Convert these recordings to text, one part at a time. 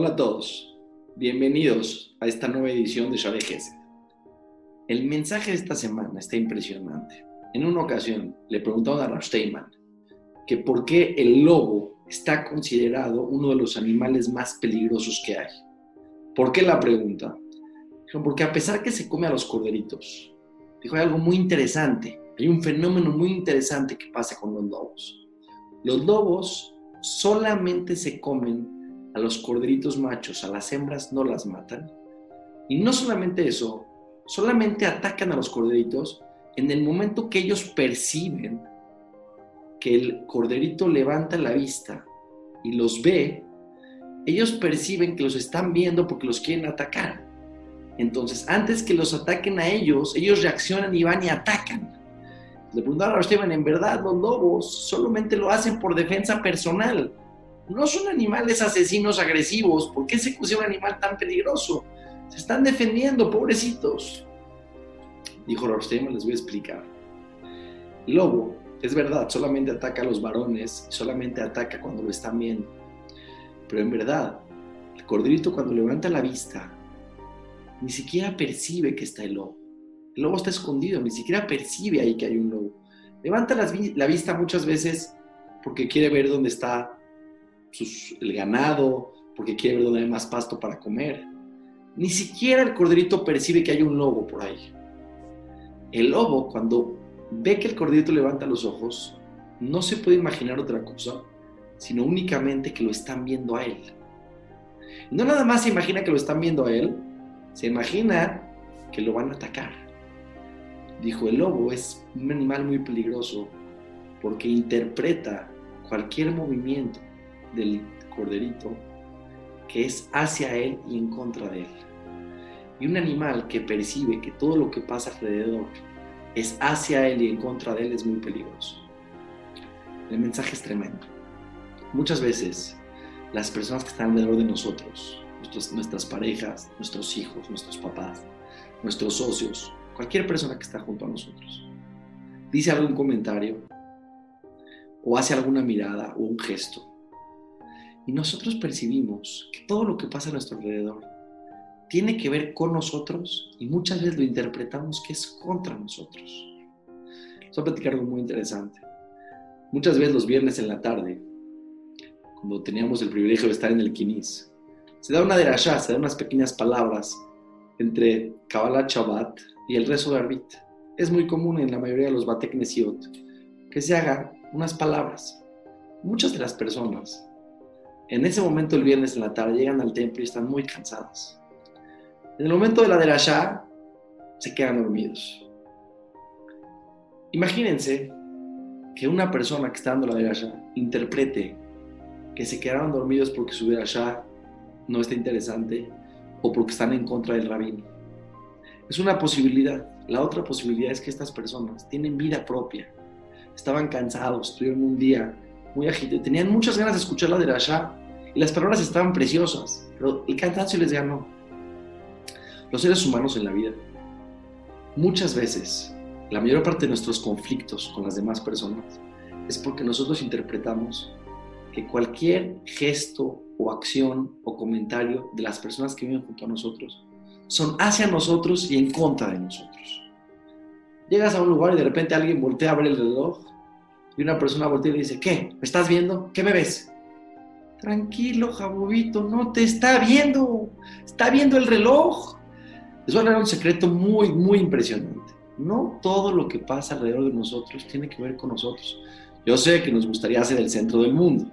Hola a todos, bienvenidos a esta nueva edición de Share Gesed. El mensaje de esta semana está impresionante. En una ocasión le preguntaron a Rav Steinman que por qué el lobo está considerado uno de los animales más peligrosos que hay. ¿Por qué la pregunta? Porque a pesar que se come a los corderitos, dijo hay algo muy interesante, hay un fenómeno muy interesante que pasa con los lobos. Los lobos solamente se comen a los corderitos machos, a las hembras no las matan. Y no solamente eso, solamente atacan a los corderitos en el momento que ellos perciben que el corderito levanta la vista y los ve, ellos perciben que los están viendo porque los quieren atacar. Entonces, antes que los ataquen a ellos, ellos reaccionan y van y atacan. Le preguntaron a Esteban, en verdad los lobos solamente lo hacen por defensa personal no son animales asesinos agresivos. ¿Por qué se puso un animal tan peligroso? Se están defendiendo, pobrecitos. Dijo Rostema, les voy a explicar. Lobo, es verdad, solamente ataca a los varones solamente ataca cuando lo están viendo. Pero en verdad, el corderito cuando levanta la vista, ni siquiera percibe que está el lobo. El lobo está escondido, ni siquiera percibe ahí que hay un lobo. Levanta la vista muchas veces porque quiere ver dónde está el ganado, porque quiere ver dónde hay más pasto para comer. Ni siquiera el corderito percibe que hay un lobo por ahí. El lobo, cuando ve que el corderito levanta los ojos, no se puede imaginar otra cosa, sino únicamente que lo están viendo a él. No nada más se imagina que lo están viendo a él, se imagina que lo van a atacar. Dijo, el lobo es un animal muy peligroso porque interpreta cualquier movimiento del corderito que es hacia él y en contra de él. Y un animal que percibe que todo lo que pasa alrededor es hacia él y en contra de él es muy peligroso. El mensaje es tremendo. Muchas veces las personas que están alrededor de nosotros, nuestras parejas, nuestros hijos, nuestros papás, nuestros socios, cualquier persona que está junto a nosotros, dice algún comentario o hace alguna mirada o un gesto y nosotros percibimos que todo lo que pasa a nuestro alrededor tiene que ver con nosotros y muchas veces lo interpretamos que es contra nosotros. Voy a platicar algo muy interesante. Muchas veces los viernes en la tarde, cuando teníamos el privilegio de estar en el Kinis, se da una derashá, se da unas pequeñas palabras entre Kabbalah Shabbat y el rezo de Arbit. Es muy común en la mayoría de los Batek que se hagan unas palabras. Muchas de las personas en ese momento, el viernes en la tarde, llegan al templo y están muy cansados. En el momento de la derashá, se quedan dormidos. Imagínense que una persona que está dando la derashá interprete que se quedaron dormidos porque su derashá no está interesante o porque están en contra del rabino. Es una posibilidad. La otra posibilidad es que estas personas tienen vida propia. Estaban cansados, tuvieron un día muy agitado, tenían muchas ganas de escuchar la derashá y las palabras estaban preciosas, pero el cansancio les ganó. Los seres humanos en la vida, muchas veces, la mayor parte de nuestros conflictos con las demás personas es porque nosotros interpretamos que cualquier gesto o acción o comentario de las personas que viven junto a nosotros son hacia nosotros y en contra de nosotros. Llegas a un lugar y de repente alguien voltea a ver el reloj y una persona voltea y dice, ¿qué? ¿Me estás viendo? ¿Qué me ves? Tranquilo, Jabobito, no te está viendo, está viendo el reloj. Eso era un secreto muy, muy impresionante. No todo lo que pasa alrededor de nosotros tiene que ver con nosotros. Yo sé que nos gustaría ser el centro del mundo.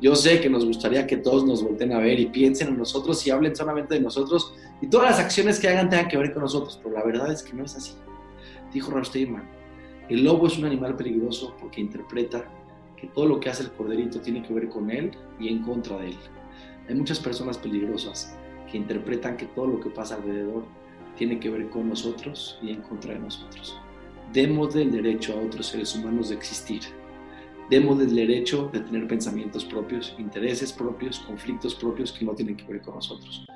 Yo sé que nos gustaría que todos nos volteen a ver y piensen en nosotros y hablen solamente de nosotros y todas las acciones que hagan tengan que ver con nosotros, pero la verdad es que no es así. Dijo Rosteiman, el lobo es un animal peligroso porque interpreta que todo lo que hace el corderito tiene que ver con él y en contra de él. Hay muchas personas peligrosas que interpretan que todo lo que pasa alrededor tiene que ver con nosotros y en contra de nosotros. Demos el derecho a otros seres humanos de existir. Demos el derecho de tener pensamientos propios, intereses propios, conflictos propios que no tienen que ver con nosotros.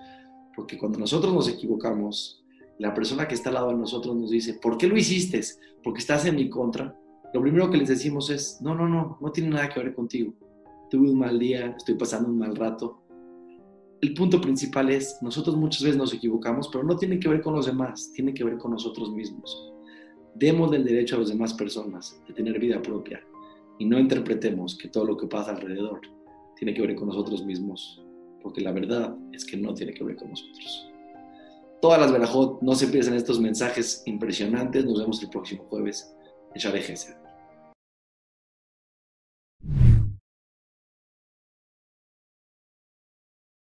Porque cuando nosotros nos equivocamos, la persona que está al lado de nosotros nos dice, ¿por qué lo hiciste? Porque estás en mi contra lo primero que les decimos es, no, no, no, no tiene nada que ver contigo. Tuve un mal día, estoy pasando un mal rato. el punto principal es, nosotros muchas veces nos equivocamos, pero no tiene que ver con los demás, tiene que ver con nosotros mismos. Demos el derecho a las demás personas de tener vida propia y no interpretemos que todo lo que pasa alrededor tiene que ver con nosotros mismos, porque la verdad es que no tiene que ver con nosotros. Todas las Berajot, no se pierdan estos mensajes impresionantes. Nos vemos el próximo jueves en Share